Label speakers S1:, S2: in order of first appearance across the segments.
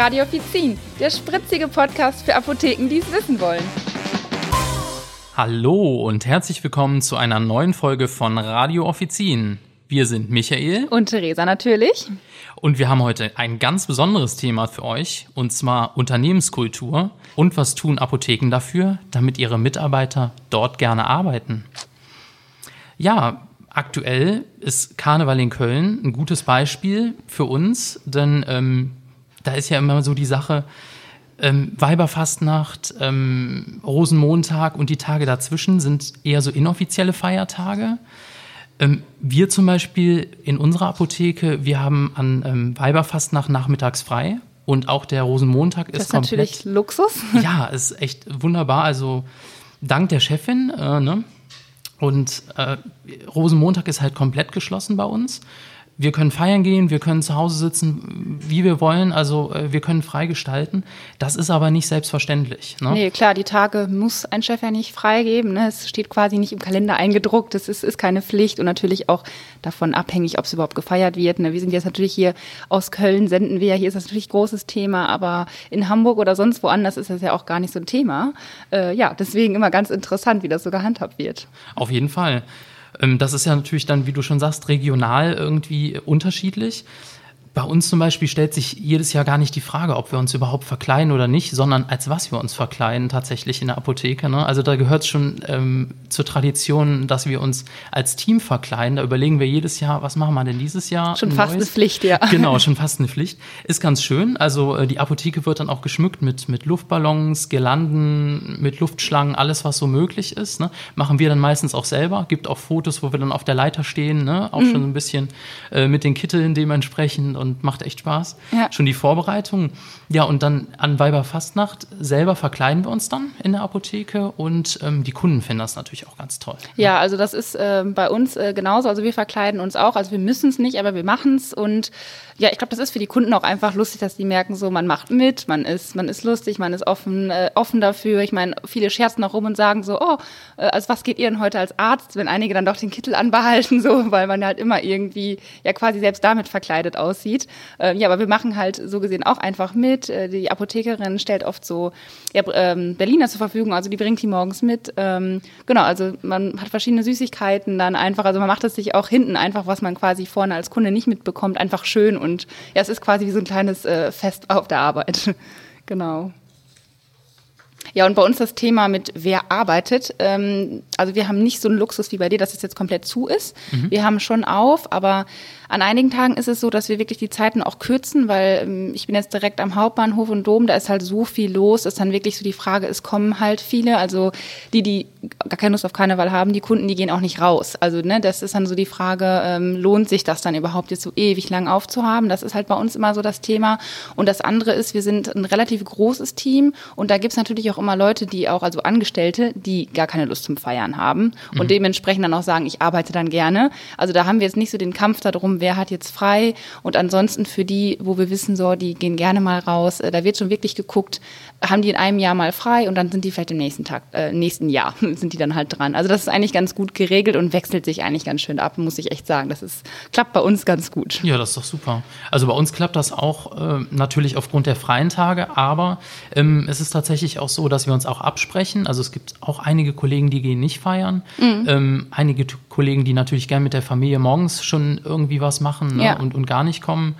S1: Radio Offizin, der spritzige Podcast für Apotheken, die es wissen wollen.
S2: Hallo und herzlich willkommen zu einer neuen Folge von Radio Offizin. Wir sind Michael
S1: und Theresa natürlich.
S2: Und wir haben heute ein ganz besonderes Thema für euch, und zwar Unternehmenskultur und was tun Apotheken dafür, damit ihre Mitarbeiter dort gerne arbeiten. Ja, aktuell ist Karneval in Köln ein gutes Beispiel für uns, denn ähm, da ist ja immer so die Sache, ähm, Weiberfastnacht, ähm, Rosenmontag und die Tage dazwischen sind eher so inoffizielle Feiertage. Ähm, wir zum Beispiel in unserer Apotheke, wir haben an ähm, Weiberfastnacht nachmittags frei und auch der Rosenmontag ist,
S1: das ist komplett. natürlich Luxus.
S2: Ja, ist echt wunderbar. Also dank der Chefin. Äh, ne? Und äh, Rosenmontag ist halt komplett geschlossen bei uns wir können feiern gehen, wir können zu Hause sitzen, wie wir wollen, also äh, wir können frei gestalten. Das ist aber nicht selbstverständlich.
S1: Ne? Nee, klar, die Tage muss ein Chef ja nicht freigeben. Ne? Es steht quasi nicht im Kalender eingedruckt, es ist, ist keine Pflicht und natürlich auch davon abhängig, ob es überhaupt gefeiert wird. Ne? Wir sind jetzt natürlich hier aus Köln, senden wir, hier ist das natürlich ein großes Thema, aber in Hamburg oder sonst woanders ist das ja auch gar nicht so ein Thema. Äh, ja, deswegen immer ganz interessant, wie das so gehandhabt wird.
S2: Auf jeden Fall. Ähm, das ist ja natürlich dann, wie du schon sagst, regional irgendwie unterschiedlich. Bei uns zum Beispiel stellt sich jedes Jahr gar nicht die Frage, ob wir uns überhaupt verkleiden oder nicht, sondern als was wir uns verkleiden tatsächlich in der Apotheke. Ne? Also da gehört es schon ähm, zur Tradition, dass wir uns als Team verkleiden. Da überlegen wir jedes Jahr, was machen wir denn dieses Jahr?
S1: Schon fast Neues? eine Pflicht, ja.
S2: Genau, schon fast eine Pflicht. Ist ganz schön. Also äh, die Apotheke wird dann auch geschmückt mit, mit Luftballons, Girlanden, mit Luftschlangen, alles was so möglich ist. Ne? Machen wir dann meistens auch selber. Gibt auch Fotos, wo wir dann auf der Leiter stehen, ne? auch mhm. schon ein bisschen äh, mit den Kitteln dementsprechend und macht echt Spaß. Ja. Schon die Vorbereitung. Ja, und dann an Weiberfastnacht selber verkleiden wir uns dann in der Apotheke und ähm, die Kunden finden das natürlich auch ganz toll.
S1: Ja, also das ist äh, bei uns äh, genauso. Also wir verkleiden uns auch. Also wir müssen es nicht, aber wir machen es und ja, ich glaube, das ist für die Kunden auch einfach lustig, dass die merken, so man macht mit, man ist, man ist lustig, man ist offen, äh, offen dafür. Ich meine, viele scherzen auch rum und sagen so, oh, äh, also was geht ihr denn heute als Arzt, wenn einige dann doch den Kittel anbehalten, so, weil man halt immer irgendwie ja quasi selbst damit verkleidet aussieht. Äh, ja, aber wir machen halt so gesehen auch einfach mit. Äh, die Apothekerin stellt oft so ja, ähm, Berliner zur Verfügung, also die bringt die morgens mit. Ähm, genau, also man hat verschiedene Süßigkeiten dann einfach, also man macht es sich auch hinten einfach, was man quasi vorne als Kunde nicht mitbekommt, einfach schön und und ja, es ist quasi wie so ein kleines äh, Fest auf der Arbeit. genau. Ja, und bei uns das Thema mit wer arbeitet. Ähm, also wir haben nicht so einen Luxus wie bei dir, dass es jetzt komplett zu ist. Mhm. Wir haben schon auf, aber an einigen Tagen ist es so, dass wir wirklich die Zeiten auch kürzen, weil ähm, ich bin jetzt direkt am Hauptbahnhof und Dom, da ist halt so viel los, dass dann wirklich so die Frage ist, kommen halt viele, also die, die gar keine Lust auf Karneval haben, die Kunden, die gehen auch nicht raus. Also ne, das ist dann so die Frage, ähm, lohnt sich das dann überhaupt jetzt so ewig lang aufzuhaben? Das ist halt bei uns immer so das Thema. Und das andere ist, wir sind ein relativ großes Team und da gibt's natürlich auch immer Leute, die auch, also Angestellte, die gar keine Lust zum Feiern haben und mhm. dementsprechend dann auch sagen, ich arbeite dann gerne. Also da haben wir jetzt nicht so den Kampf darum, wer hat jetzt frei und ansonsten für die, wo wir wissen, so, die gehen gerne mal raus, äh, da wird schon wirklich geguckt, haben die in einem Jahr mal frei und dann sind die vielleicht im nächsten Tag, äh, nächsten Jahr sind die dann halt dran. Also das ist eigentlich ganz gut geregelt und wechselt sich eigentlich ganz schön ab, muss ich echt sagen. Das ist, klappt bei uns ganz gut.
S2: Ja, das ist doch super. Also bei uns klappt das auch äh, natürlich aufgrund der freien Tage, aber ähm, es ist tatsächlich auch so, dass wir uns auch absprechen. Also es gibt auch einige Kollegen, die gehen nicht feiern. Mhm. Ähm, einige Kollegen, die natürlich gerne mit der Familie morgens schon irgendwie was machen ne? ja. und, und gar nicht kommen.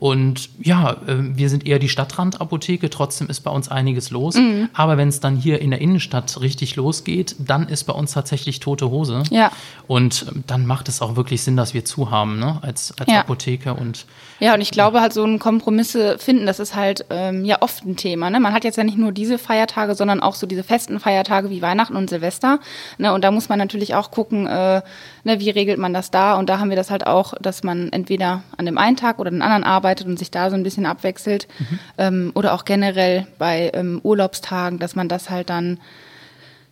S2: Und ja, äh, wir sind eher die Stadtrandapotheke, trotzdem ist bei uns einiges los. Mhm. Aber wenn es dann hier in der Innenstadt richtig losgeht, dann ist bei uns tatsächlich tote Hose. Ja. Und ähm, dann macht es auch wirklich Sinn, dass wir zu haben, ne? als, als ja. Apotheke. Und,
S1: ja, und ich glaube halt, so ein Kompromisse finden, das ist halt ähm, ja oft ein Thema. Ne? Man hat jetzt ja nicht nur diese Feiertage, sondern auch so diese festen Feiertage wie Weihnachten und Silvester. Ne? Und da muss man natürlich auch gucken, äh, ne, wie regelt man das da? Und da haben wir das halt auch, dass man entweder an dem einen Tag oder den anderen arbeitet und sich da so ein bisschen abwechselt. Mhm. Ähm, oder auch generell bei ähm, Urlaubstagen, dass man das halt dann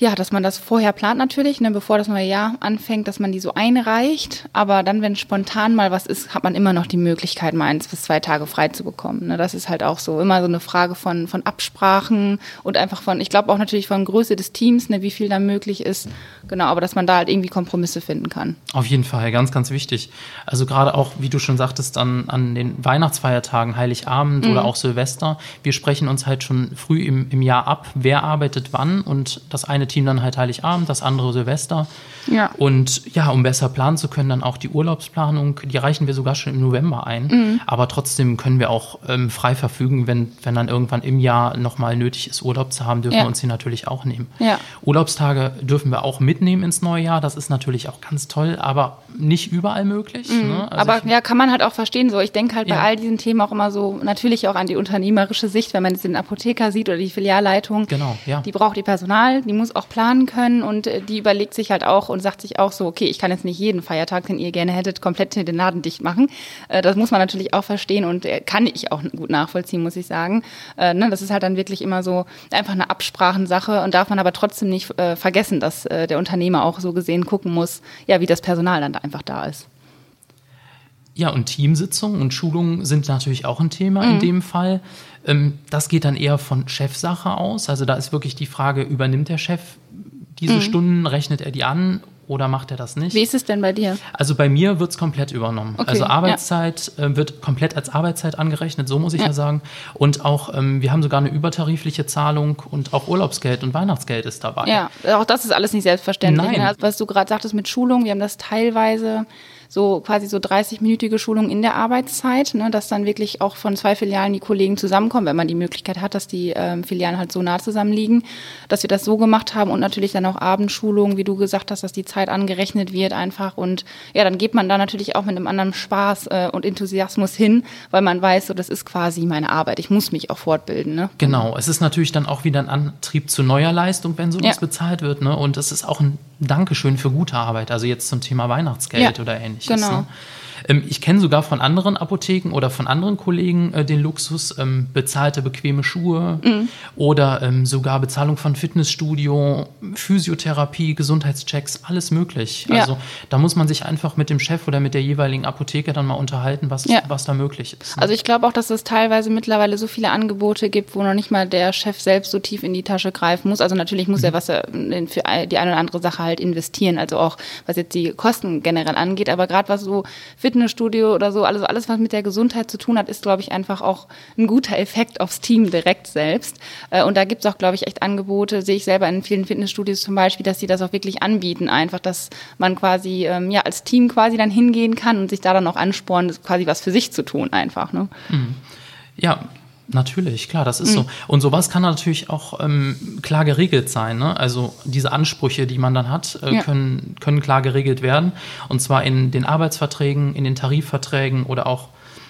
S1: ja, dass man das vorher plant natürlich, ne, bevor das neue Jahr anfängt, dass man die so einreicht. Aber dann, wenn spontan mal was ist, hat man immer noch die Möglichkeit, mal eins bis zwei Tage frei zu bekommen. Ne, das ist halt auch so immer so eine Frage von, von Absprachen und einfach von, ich glaube auch natürlich von Größe des Teams, ne, wie viel da möglich ist. Genau, aber dass man da halt irgendwie Kompromisse finden kann.
S2: Auf jeden Fall, ganz, ganz wichtig. Also gerade auch, wie du schon sagtest, an, an den Weihnachtsfeiertagen, Heiligabend mhm. oder auch Silvester, wir sprechen uns halt schon früh im, im Jahr ab, wer arbeitet wann und das eine Team dann halt Heiligabend, das andere Silvester. Ja. Und ja, um besser planen zu können, dann auch die Urlaubsplanung, die reichen wir sogar schon im November ein. Mhm. Aber trotzdem können wir auch ähm, frei verfügen, wenn, wenn dann irgendwann im Jahr nochmal nötig ist, Urlaub zu haben, dürfen ja. wir uns die natürlich auch nehmen. Ja. Urlaubstage dürfen wir auch mitnehmen ins neue Jahr. Das ist natürlich auch ganz toll, aber nicht überall möglich. Mhm.
S1: Ne? Also aber ja, kann man halt auch verstehen. So, ich denke halt bei all diesen Themen auch immer so natürlich auch an die unternehmerische Sicht, wenn man jetzt den Apotheker sieht oder die Filialleitung. Genau, ja. Die braucht die Personal, die muss auch planen können und äh, die überlegt sich halt auch und sagt sich auch so, okay, ich kann jetzt nicht jeden Feiertag, den ihr gerne hättet, komplett den Laden dicht machen. Äh, das muss man natürlich auch verstehen und äh, kann ich auch gut nachvollziehen, muss ich sagen. Ne, das ist halt dann wirklich immer so einfach eine Absprachensache und darf man aber trotzdem nicht vergessen, dass der Unternehmer auch so gesehen gucken muss, ja, wie das Personal dann da einfach da ist.
S2: Ja, und Teamsitzungen und Schulungen sind natürlich auch ein Thema mhm. in dem Fall. Ähm, das geht dann eher von Chefsache aus. Also da ist wirklich die Frage, übernimmt der Chef diese mhm. Stunden, rechnet er die an oder macht er das nicht?
S1: Wie ist es denn bei dir?
S2: Also bei mir wird es komplett übernommen. Okay, also Arbeitszeit ja. äh, wird komplett als Arbeitszeit angerechnet, so muss ich ja, ja sagen. Und auch, ähm, wir haben sogar eine übertarifliche Zahlung und auch Urlaubsgeld und Weihnachtsgeld ist dabei.
S1: Ja, auch das ist alles nicht selbstverständlich. Nein. Ne? Was du gerade sagtest mit Schulung, wir haben das teilweise so quasi so 30-minütige Schulung in der Arbeitszeit, ne, dass dann wirklich auch von zwei Filialen die Kollegen zusammenkommen, wenn man die Möglichkeit hat, dass die ähm, Filialen halt so nah zusammen liegen, dass wir das so gemacht haben und natürlich dann auch Abendschulungen, wie du gesagt hast, dass die Zeit angerechnet wird einfach und ja, dann geht man da natürlich auch mit einem anderen Spaß äh, und Enthusiasmus hin, weil man weiß, so das ist quasi meine Arbeit. Ich muss mich auch fortbilden. Ne?
S2: Genau, es ist natürlich dann auch wieder ein Antrieb zu neuer Leistung, wenn sowas ja. bezahlt wird, ne? Und es ist auch ein Dankeschön für gute Arbeit, also jetzt zum Thema Weihnachtsgeld ja. oder ähnliches. Genau. Ne? Ähm, ich kenne sogar von anderen Apotheken oder von anderen Kollegen äh, den Luxus, ähm, bezahlte bequeme Schuhe mhm. oder ähm, sogar Bezahlung von Fitnessstudio, Physiotherapie, Gesundheitschecks, alles möglich. Ja. Also da muss man sich einfach mit dem Chef oder mit der jeweiligen Apotheke dann mal unterhalten, was, ja. was da möglich ist.
S1: Ne? Also ich glaube auch, dass es teilweise mittlerweile so viele Angebote gibt, wo noch nicht mal der Chef selbst so tief in die Tasche greifen muss. Also natürlich muss mhm. er was er für die eine oder andere Sache halt investieren, also auch was jetzt die Kosten generell angeht, aber gerade was so Fitnessstudio oder so, also alles, was mit der Gesundheit zu tun hat, ist, glaube ich, einfach auch ein guter Effekt aufs Team direkt selbst. Äh, und da gibt es auch, glaube ich, echt Angebote, sehe ich selber in vielen Fitnessstudios zum Beispiel, dass sie das auch wirklich anbieten, einfach, dass man quasi ähm, ja als Team quasi dann hingehen kann und sich da dann auch anspornen, quasi was für sich zu tun einfach. Ne?
S2: Mhm. Ja, Natürlich, klar, das ist mhm. so. Und sowas kann natürlich auch ähm, klar geregelt sein. Ne? Also diese Ansprüche, die man dann hat, äh, ja. können, können klar geregelt werden. Und zwar in den Arbeitsverträgen, in den Tarifverträgen oder auch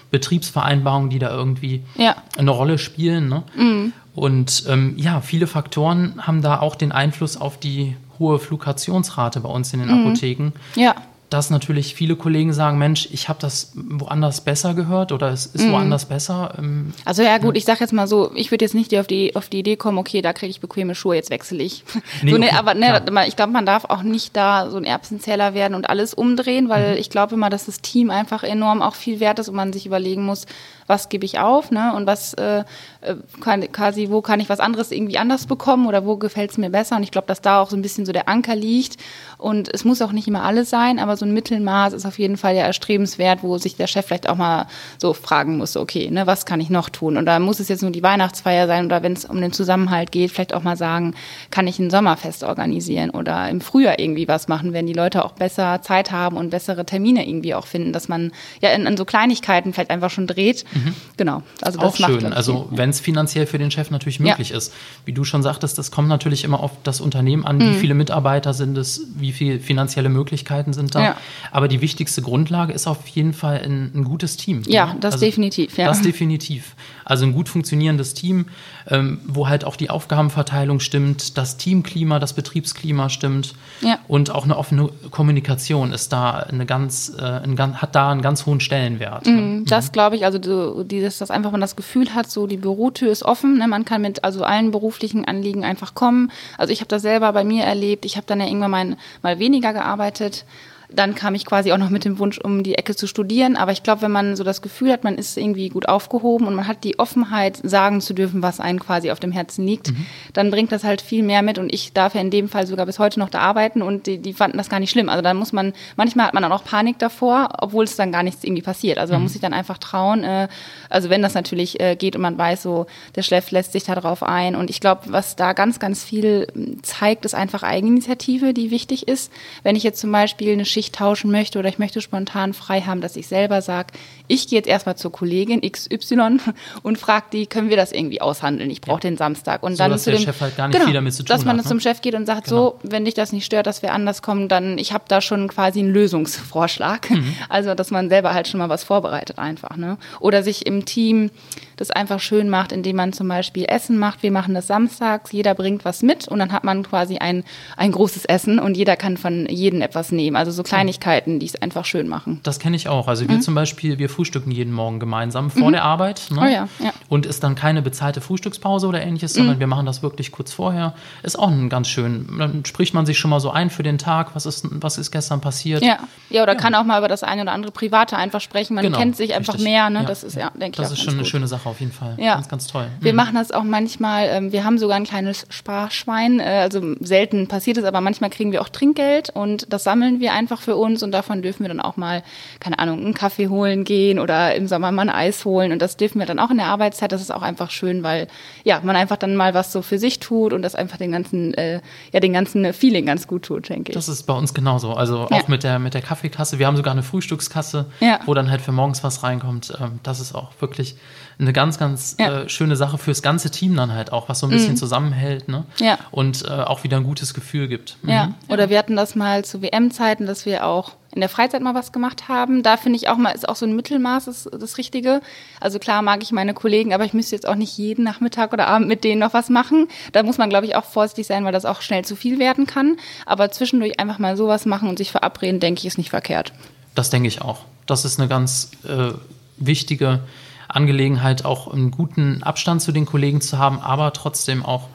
S2: Betriebsvereinbarungen, die da irgendwie ja. eine Rolle spielen. Ne? Mhm. Und ähm, ja, viele Faktoren haben da auch den Einfluss auf die hohe Fluktuationsrate bei uns in den mhm. Apotheken. Ja dass natürlich viele Kollegen sagen, Mensch, ich habe das woanders besser gehört oder es ist mhm. woanders besser.
S1: Ähm, also ja gut, ich sage jetzt mal so, ich würde jetzt nicht auf die, auf die Idee kommen, okay, da kriege ich bequeme Schuhe, jetzt wechsle ich. Nee, so, ne, okay, aber ne, ich glaube, man darf auch nicht da so ein Erbsenzähler werden und alles umdrehen, weil mhm. ich glaube immer, dass das Team einfach enorm auch viel wert ist und man sich überlegen muss, was gebe ich auf, ne? Und was äh, äh, kann, quasi, wo kann ich was anderes irgendwie anders bekommen oder wo gefällt es mir besser? Und ich glaube, dass da auch so ein bisschen so der Anker liegt. Und es muss auch nicht immer alles sein, aber so ein Mittelmaß ist auf jeden Fall ja erstrebenswert, wo sich der Chef vielleicht auch mal so fragen muss, okay, ne, was kann ich noch tun? Und da muss es jetzt nur die Weihnachtsfeier sein oder wenn es um den Zusammenhalt geht, vielleicht auch mal sagen, kann ich ein Sommerfest organisieren oder im Frühjahr irgendwie was machen, wenn die Leute auch besser Zeit haben und bessere Termine irgendwie auch finden, dass man ja in, in so Kleinigkeiten vielleicht einfach schon dreht. Mhm Mhm. Genau.
S2: Also das auch macht schön. Also wenn es finanziell für den Chef natürlich möglich ja. ist. Wie du schon sagtest, das kommt natürlich immer auf das Unternehmen an, mhm. wie viele Mitarbeiter sind es, wie viele finanzielle Möglichkeiten sind da. Ja. Aber die wichtigste Grundlage ist auf jeden Fall ein, ein gutes Team.
S1: Ja, ne? das also, definitiv. Ja.
S2: Das definitiv. Also ein gut funktionierendes Team, ähm, wo halt auch die Aufgabenverteilung stimmt, das Teamklima, das Betriebsklima stimmt ja. und auch eine offene Kommunikation ist da eine ganz, äh, ein, hat da einen ganz hohen Stellenwert.
S1: Ne? Mhm, das glaube ich, also du, dieses, dass einfach man das Gefühl hat, so die Bürotür ist offen, ne? man kann mit also allen beruflichen Anliegen einfach kommen. Also ich habe das selber bei mir erlebt. Ich habe dann ja irgendwann mal, mal weniger gearbeitet dann kam ich quasi auch noch mit dem Wunsch, um die Ecke zu studieren. Aber ich glaube, wenn man so das Gefühl hat, man ist irgendwie gut aufgehoben und man hat die Offenheit, sagen zu dürfen, was einem quasi auf dem Herzen liegt, mhm. dann bringt das halt viel mehr mit. Und ich darf ja in dem Fall sogar bis heute noch da arbeiten und die, die fanden das gar nicht schlimm. Also dann muss man, manchmal hat man dann auch Panik davor, obwohl es dann gar nichts irgendwie passiert. Also man mhm. muss sich dann einfach trauen. Äh, also wenn das natürlich äh, geht und man weiß, so der Schleff lässt sich da drauf ein. Und ich glaube, was da ganz, ganz viel zeigt, ist einfach Eigeninitiative, die wichtig ist. Wenn ich jetzt zum Beispiel eine Schicht tauschen möchte oder ich möchte spontan frei haben, dass ich selber sage, ich gehe jetzt erstmal zur Kollegin XY und frage die, können wir das irgendwie aushandeln? Ich brauche ja. den Samstag. Und so, dann
S2: dass
S1: zu
S2: dem, Chef halt gar nicht genau, viel damit zu tun
S1: Dass man
S2: hat,
S1: ne? zum Chef geht und sagt, genau. so, wenn dich das nicht stört, dass wir anders kommen, dann ich habe da schon quasi einen Lösungsvorschlag. Mhm. Also, dass man selber halt schon mal was vorbereitet einfach. Ne? Oder sich im Team das einfach schön macht, indem man zum Beispiel Essen macht. Wir machen das samstags, jeder bringt was mit und dann hat man quasi ein, ein großes Essen und jeder kann von jedem etwas nehmen. Also so Kleinigkeiten, die es einfach schön machen.
S2: Das kenne ich auch. Also wir mhm. zum Beispiel, wir frühstücken jeden Morgen gemeinsam vor mhm. der Arbeit. Ne?
S1: Oh ja, ja.
S2: Und ist dann keine bezahlte Frühstückspause oder ähnliches, sondern mhm. wir machen das wirklich kurz vorher. Ist auch ein ganz schön. Dann spricht man sich schon mal so ein für den Tag, was ist, was ist gestern passiert.
S1: Ja, ja oder ja. kann auch mal über das eine oder andere Private einfach sprechen. Man genau. kennt sich einfach Richtig. mehr. Ne? Das ist ja, denke ich,
S2: Das ist schon eine schöne Sache auf jeden Fall.
S1: Ja.
S2: Ganz, ganz toll.
S1: Wir mhm. machen das auch manchmal, ähm, wir haben sogar ein kleines Sparschwein, äh, also selten passiert es, aber manchmal kriegen wir auch Trinkgeld und das sammeln wir einfach für uns und davon dürfen wir dann auch mal, keine Ahnung, einen Kaffee holen gehen oder im Sommer mal ein Eis holen und das dürfen wir dann auch in der Arbeitszeit. Das ist auch einfach schön, weil ja, man einfach dann mal was so für sich tut und das einfach den ganzen, äh, ja, den ganzen Feeling ganz gut tut, denke ich.
S2: Das ist bei uns genauso. Also auch ja. mit der, mit der Kaffeekasse. Wir haben sogar eine Frühstückskasse, ja. wo dann halt für morgens was reinkommt. Ähm, das ist auch wirklich eine ganz, ganz ja. äh, schöne Sache fürs ganze Team dann halt auch, was so ein bisschen mhm. zusammenhält ne?
S1: ja.
S2: und äh, auch wieder ein gutes Gefühl gibt.
S1: Mhm. Ja, oder wir hatten das mal zu WM-Zeiten, dass wir auch in der Freizeit mal was gemacht haben. Da finde ich auch mal, ist auch so ein Mittelmaß das, das Richtige. Also klar mag ich meine Kollegen, aber ich müsste jetzt auch nicht jeden Nachmittag oder Abend mit denen noch was machen. Da muss man, glaube ich, auch vorsichtig sein, weil das auch schnell zu viel werden kann. Aber zwischendurch einfach mal sowas machen und sich verabreden, denke ich, ist nicht verkehrt.
S2: Das denke ich auch. Das ist eine ganz äh, wichtige Angelegenheit, auch einen guten Abstand zu den Kollegen zu haben, aber trotzdem auch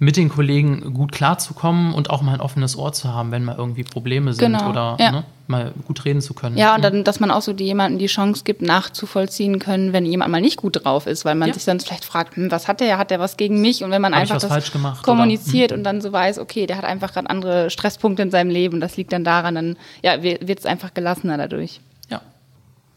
S2: mit den Kollegen gut klarzukommen und auch mal ein offenes Ohr zu haben, wenn mal irgendwie Probleme sind
S1: genau,
S2: oder
S1: ja.
S2: ne, mal gut reden zu können.
S1: Ja, und dann, dass man auch so die, jemanden die Chance gibt, nachzuvollziehen können, wenn jemand mal nicht gut drauf ist, weil man ja. sich dann vielleicht fragt, hm, was hat der, hat der was gegen mich? Und wenn man Hab einfach das kommuniziert oder? Hm. und dann so weiß, okay, der hat einfach gerade andere Stresspunkte in seinem Leben, das liegt dann daran, dann ja, wird es einfach gelassener dadurch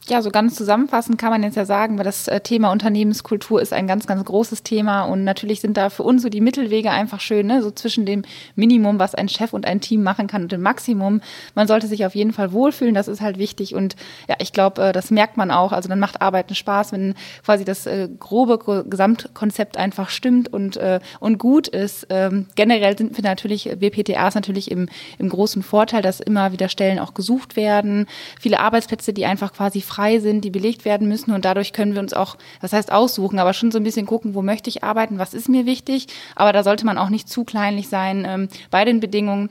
S1: ja, so ganz zusammenfassend kann man jetzt ja sagen, weil das äh, Thema Unternehmenskultur ist ein ganz, ganz großes Thema und natürlich sind da für uns so die Mittelwege einfach schön, ne? so zwischen dem Minimum, was ein Chef und ein Team machen kann und dem Maximum. Man sollte sich auf jeden Fall wohlfühlen, das ist halt wichtig und ja, ich glaube, äh, das merkt man auch. Also dann macht Arbeiten Spaß, wenn quasi das äh, grobe Gesamtkonzept einfach stimmt und, und gut ist. Ähm, generell sind wir natürlich, BPTAs natürlich im, im großen Vorteil, dass immer wieder Stellen auch gesucht werden. Viele Arbeitsplätze, die einfach quasi frei sind, die belegt werden müssen. Und dadurch können wir uns auch, das heißt aussuchen, aber schon so ein bisschen gucken, wo möchte ich arbeiten, was ist mir wichtig. Aber da sollte man auch nicht zu kleinlich sein ähm, bei den Bedingungen.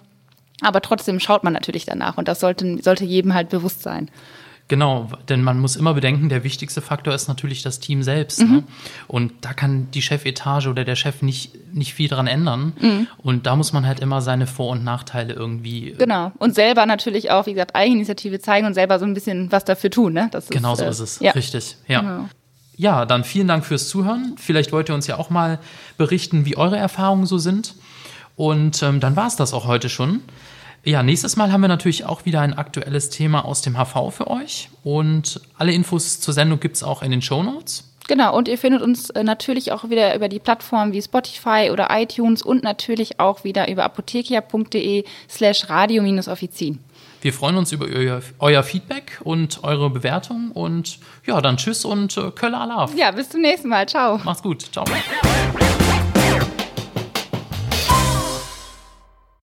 S1: Aber trotzdem schaut man natürlich danach und das sollte, sollte jedem halt bewusst sein.
S2: Genau, denn man muss immer bedenken, der wichtigste Faktor ist natürlich das Team selbst. Mhm. Ne? Und da kann die Chefetage oder der Chef nicht, nicht viel dran ändern. Mhm. Und da muss man halt immer seine Vor- und Nachteile irgendwie.
S1: Äh, genau. Und selber natürlich auch, wie gesagt, Eigeninitiative zeigen und selber so ein bisschen was dafür tun. Ne?
S2: Das genau so äh, ist es. Ja. Richtig. Ja. Genau. Ja, dann vielen Dank fürs Zuhören. Vielleicht wollt ihr uns ja auch mal berichten, wie eure Erfahrungen so sind. Und ähm, dann war es das auch heute schon. Ja, nächstes Mal haben wir natürlich auch wieder ein aktuelles Thema aus dem HV für euch. Und alle Infos zur Sendung gibt es auch in den Show Notes.
S1: Genau, und ihr findet uns äh, natürlich auch wieder über die Plattformen wie Spotify oder iTunes und natürlich auch wieder über apothekia.de slash radio-offizin.
S2: Wir freuen uns über euer, euer, Feedback und eure Bewertung und ja, dann tschüss und äh, Kölle Alaf.
S1: Ja, bis zum nächsten Mal. Ciao.
S2: Macht's gut. Ciao.